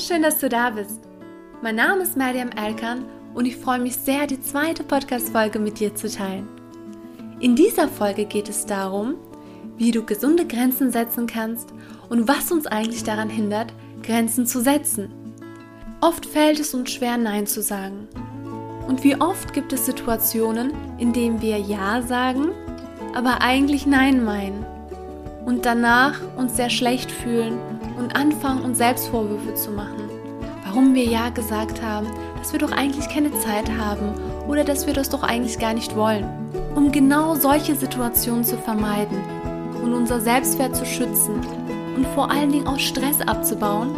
schön, dass du da bist. Mein Name ist Mariam Erkan und ich freue mich sehr, die zweite Podcast-Folge mit dir zu teilen. In dieser Folge geht es darum, wie du gesunde Grenzen setzen kannst und was uns eigentlich daran hindert, Grenzen zu setzen. Oft fällt es uns schwer, Nein zu sagen. Und wie oft gibt es Situationen, in denen wir Ja sagen, aber eigentlich Nein meinen und danach uns sehr schlecht fühlen und anfangen, uns Selbstvorwürfe zu machen. Warum wir Ja gesagt haben, dass wir doch eigentlich keine Zeit haben oder dass wir das doch eigentlich gar nicht wollen. Um genau solche Situationen zu vermeiden und unser Selbstwert zu schützen und vor allen Dingen auch Stress abzubauen,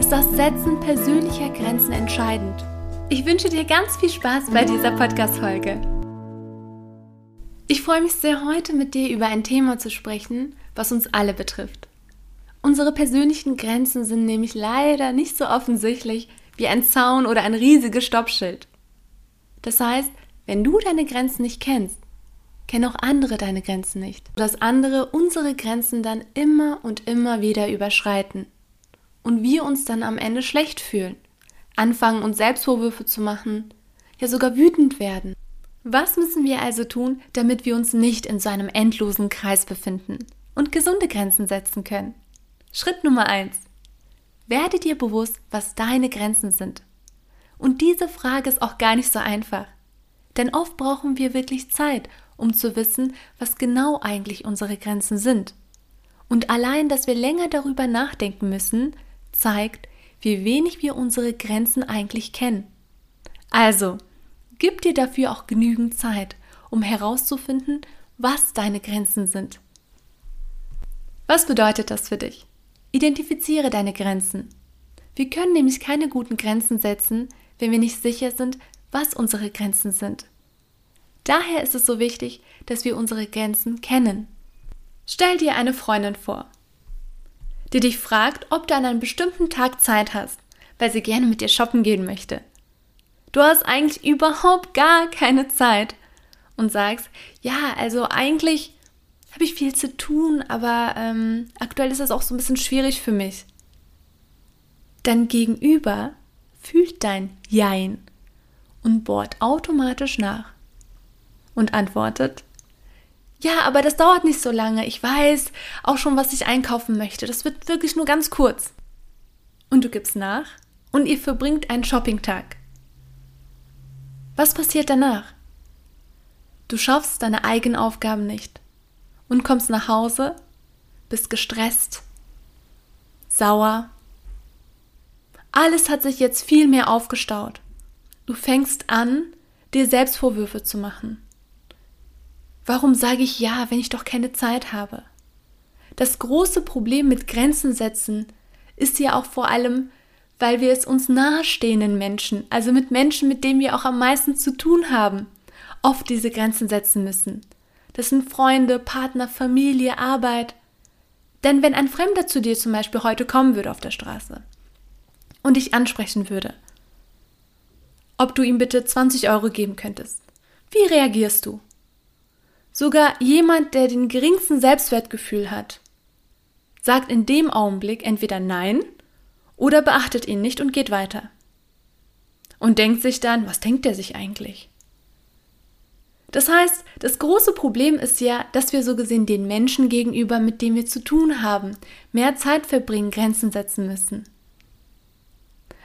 ist das Setzen persönlicher Grenzen entscheidend. Ich wünsche dir ganz viel Spaß bei dieser Podcast-Folge. Ich freue mich sehr, heute mit dir über ein Thema zu sprechen, was uns alle betrifft. Unsere persönlichen Grenzen sind nämlich leider nicht so offensichtlich wie ein Zaun oder ein riesiges Stoppschild. Das heißt, wenn du deine Grenzen nicht kennst, kennen auch andere deine Grenzen nicht. Dass andere unsere Grenzen dann immer und immer wieder überschreiten. Und wir uns dann am Ende schlecht fühlen, anfangen uns Selbstvorwürfe zu machen, ja sogar wütend werden. Was müssen wir also tun, damit wir uns nicht in so einem endlosen Kreis befinden und gesunde Grenzen setzen können? Schritt Nummer eins: Werde dir bewusst, was deine Grenzen sind. Und diese Frage ist auch gar nicht so einfach. Denn oft brauchen wir wirklich Zeit, um zu wissen, was genau eigentlich unsere Grenzen sind. Und allein, dass wir länger darüber nachdenken müssen, zeigt, wie wenig wir unsere Grenzen eigentlich kennen. Also, gib dir dafür auch genügend Zeit, um herauszufinden, was deine Grenzen sind. Was bedeutet das für dich? Identifiziere deine Grenzen. Wir können nämlich keine guten Grenzen setzen, wenn wir nicht sicher sind, was unsere Grenzen sind. Daher ist es so wichtig, dass wir unsere Grenzen kennen. Stell dir eine Freundin vor, die dich fragt, ob du an einem bestimmten Tag Zeit hast, weil sie gerne mit dir shoppen gehen möchte. Du hast eigentlich überhaupt gar keine Zeit und sagst, ja, also eigentlich habe ich viel zu tun, aber ähm, aktuell ist das auch so ein bisschen schwierig für mich. Dein Gegenüber fühlt dein Jein und bohrt automatisch nach und antwortet, ja, aber das dauert nicht so lange. Ich weiß auch schon, was ich einkaufen möchte. Das wird wirklich nur ganz kurz. Und du gibst nach und ihr verbringt einen Shoppingtag. Was passiert danach? Du schaffst deine eigenen Aufgaben nicht und kommst nach Hause, bist gestresst, sauer. Alles hat sich jetzt viel mehr aufgestaut. Du fängst an, dir Selbstvorwürfe zu machen. Warum sage ich ja, wenn ich doch keine Zeit habe? Das große Problem mit Grenzen setzen ist ja auch vor allem, weil wir es uns nahestehenden Menschen, also mit Menschen, mit denen wir auch am meisten zu tun haben, oft diese Grenzen setzen müssen. Das sind Freunde, Partner, Familie, Arbeit. Denn wenn ein Fremder zu dir zum Beispiel heute kommen würde auf der Straße und dich ansprechen würde, ob du ihm bitte 20 Euro geben könntest, wie reagierst du? Sogar jemand, der den geringsten Selbstwertgefühl hat, sagt in dem Augenblick entweder Nein oder beachtet ihn nicht und geht weiter. Und denkt sich dann, was denkt er sich eigentlich? Das heißt, das große Problem ist ja, dass wir so gesehen den Menschen gegenüber, mit denen wir zu tun haben, mehr Zeit verbringen, Grenzen setzen müssen.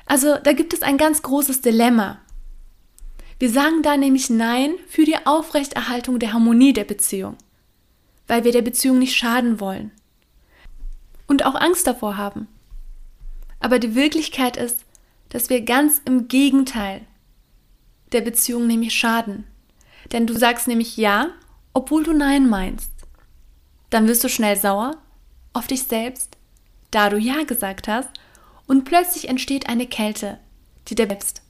Also da gibt es ein ganz großes Dilemma. Wir sagen da nämlich Nein für die Aufrechterhaltung der Harmonie der Beziehung, weil wir der Beziehung nicht schaden wollen und auch Angst davor haben. Aber die Wirklichkeit ist, dass wir ganz im Gegenteil der Beziehung nämlich schaden. Denn du sagst nämlich Ja, obwohl du Nein meinst. Dann wirst du schnell sauer auf dich selbst, da du Ja gesagt hast, und plötzlich entsteht eine Kälte, die dir selbst.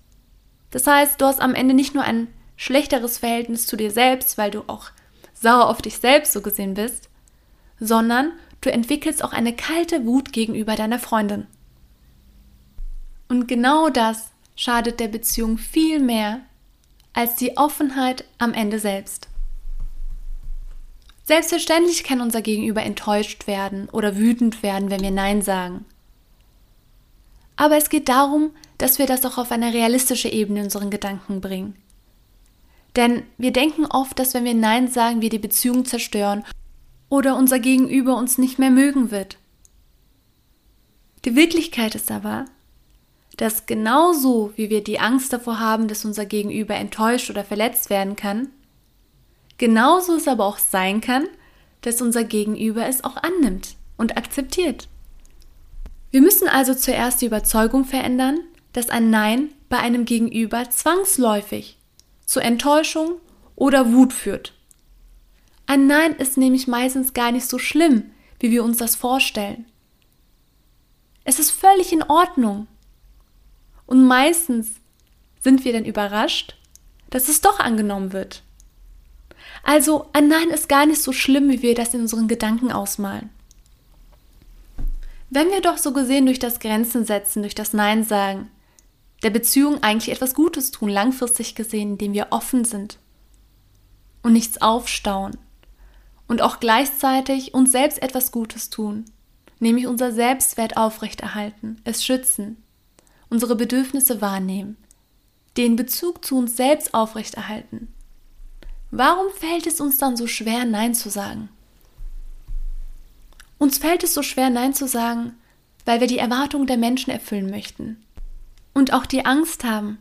Das heißt, du hast am Ende nicht nur ein schlechteres Verhältnis zu dir selbst, weil du auch sauer auf dich selbst so gesehen bist, sondern du entwickelst auch eine kalte Wut gegenüber deiner Freundin. Und genau das schadet der Beziehung viel mehr, als die Offenheit am Ende selbst. Selbstverständlich kann unser Gegenüber enttäuscht werden oder wütend werden, wenn wir Nein sagen. Aber es geht darum, dass wir das auch auf eine realistische Ebene in unseren Gedanken bringen. Denn wir denken oft, dass wenn wir Nein sagen, wir die Beziehung zerstören oder unser Gegenüber uns nicht mehr mögen wird. Die Wirklichkeit ist aber, dass genauso wie wir die Angst davor haben, dass unser Gegenüber enttäuscht oder verletzt werden kann, genauso es aber auch sein kann, dass unser Gegenüber es auch annimmt und akzeptiert. Wir müssen also zuerst die Überzeugung verändern, dass ein Nein bei einem Gegenüber zwangsläufig zu Enttäuschung oder Wut führt. Ein Nein ist nämlich meistens gar nicht so schlimm, wie wir uns das vorstellen. Es ist völlig in Ordnung. Und meistens sind wir dann überrascht, dass es doch angenommen wird. Also ein Nein ist gar nicht so schlimm, wie wir das in unseren Gedanken ausmalen. Wenn wir doch so gesehen durch das Grenzen setzen, durch das Nein sagen, der Beziehung eigentlich etwas Gutes tun, langfristig gesehen, indem wir offen sind und nichts aufstauen und auch gleichzeitig uns selbst etwas Gutes tun, nämlich unser Selbstwert aufrechterhalten, es schützen, unsere Bedürfnisse wahrnehmen, den Bezug zu uns selbst aufrechterhalten. Warum fällt es uns dann so schwer, Nein zu sagen? Uns fällt es so schwer, Nein zu sagen, weil wir die Erwartungen der Menschen erfüllen möchten. Und auch die Angst haben,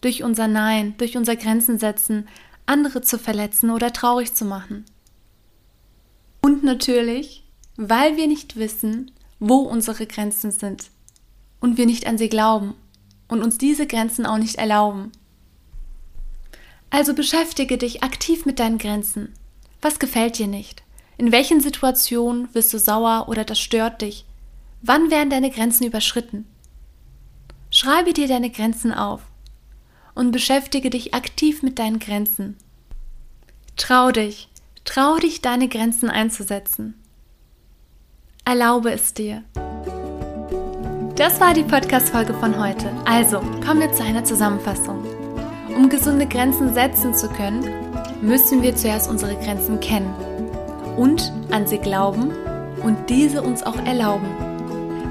durch unser Nein, durch unser Grenzen setzen, andere zu verletzen oder traurig zu machen. Und natürlich, weil wir nicht wissen, wo unsere Grenzen sind und wir nicht an sie glauben und uns diese Grenzen auch nicht erlauben. Also beschäftige dich aktiv mit deinen Grenzen. Was gefällt dir nicht? In welchen Situationen wirst du sauer oder das stört dich? Wann werden deine Grenzen überschritten? Schreibe dir deine Grenzen auf und beschäftige dich aktiv mit deinen Grenzen. Trau dich, trau dich, deine Grenzen einzusetzen. Erlaube es dir. Das war die Podcast-Folge von heute. Also, kommen wir zu einer Zusammenfassung. Um gesunde Grenzen setzen zu können, müssen wir zuerst unsere Grenzen kennen und an sie glauben und diese uns auch erlauben.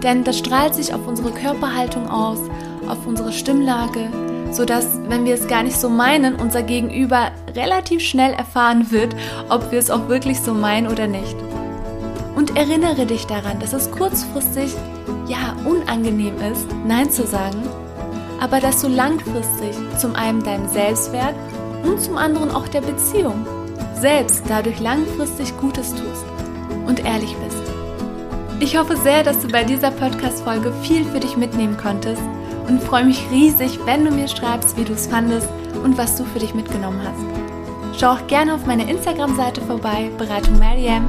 Denn das strahlt sich auf unsere Körperhaltung aus, auf unsere Stimmlage, sodass, wenn wir es gar nicht so meinen, unser Gegenüber relativ schnell erfahren wird, ob wir es auch wirklich so meinen oder nicht. Erinnere dich daran, dass es kurzfristig ja unangenehm ist, Nein zu sagen, aber dass du langfristig zum einen deinem Selbstwert und zum anderen auch der Beziehung selbst dadurch langfristig Gutes tust und ehrlich bist. Ich hoffe sehr, dass du bei dieser Podcast-Folge viel für dich mitnehmen konntest und freue mich riesig, wenn du mir schreibst, wie du es fandest und was du für dich mitgenommen hast. Schau auch gerne auf meine Instagram-Seite vorbei, Beratung Mariam.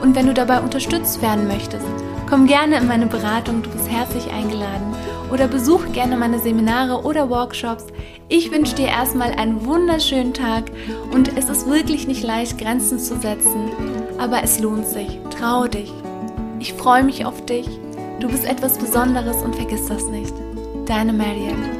Und wenn du dabei unterstützt werden möchtest, komm gerne in meine Beratung, du bist herzlich eingeladen. Oder besuch gerne meine Seminare oder Workshops. Ich wünsche dir erstmal einen wunderschönen Tag und es ist wirklich nicht leicht, Grenzen zu setzen, aber es lohnt sich. Trau dich. Ich freue mich auf dich. Du bist etwas Besonderes und vergiss das nicht. Deine Marianne.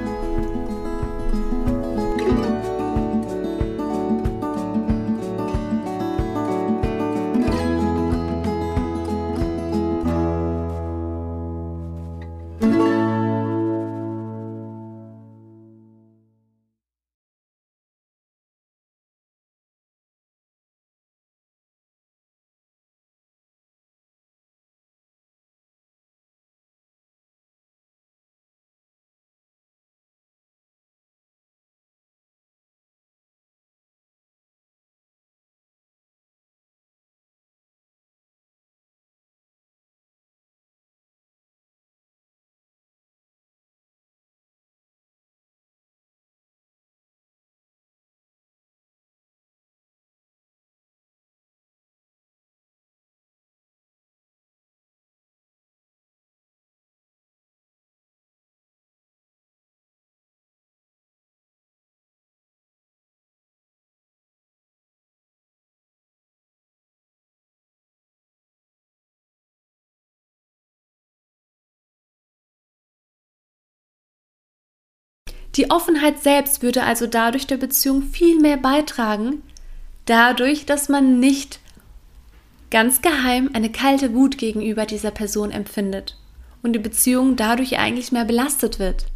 Die Offenheit selbst würde also dadurch der Beziehung viel mehr beitragen, dadurch, dass man nicht ganz geheim eine kalte Wut gegenüber dieser Person empfindet und die Beziehung dadurch eigentlich mehr belastet wird.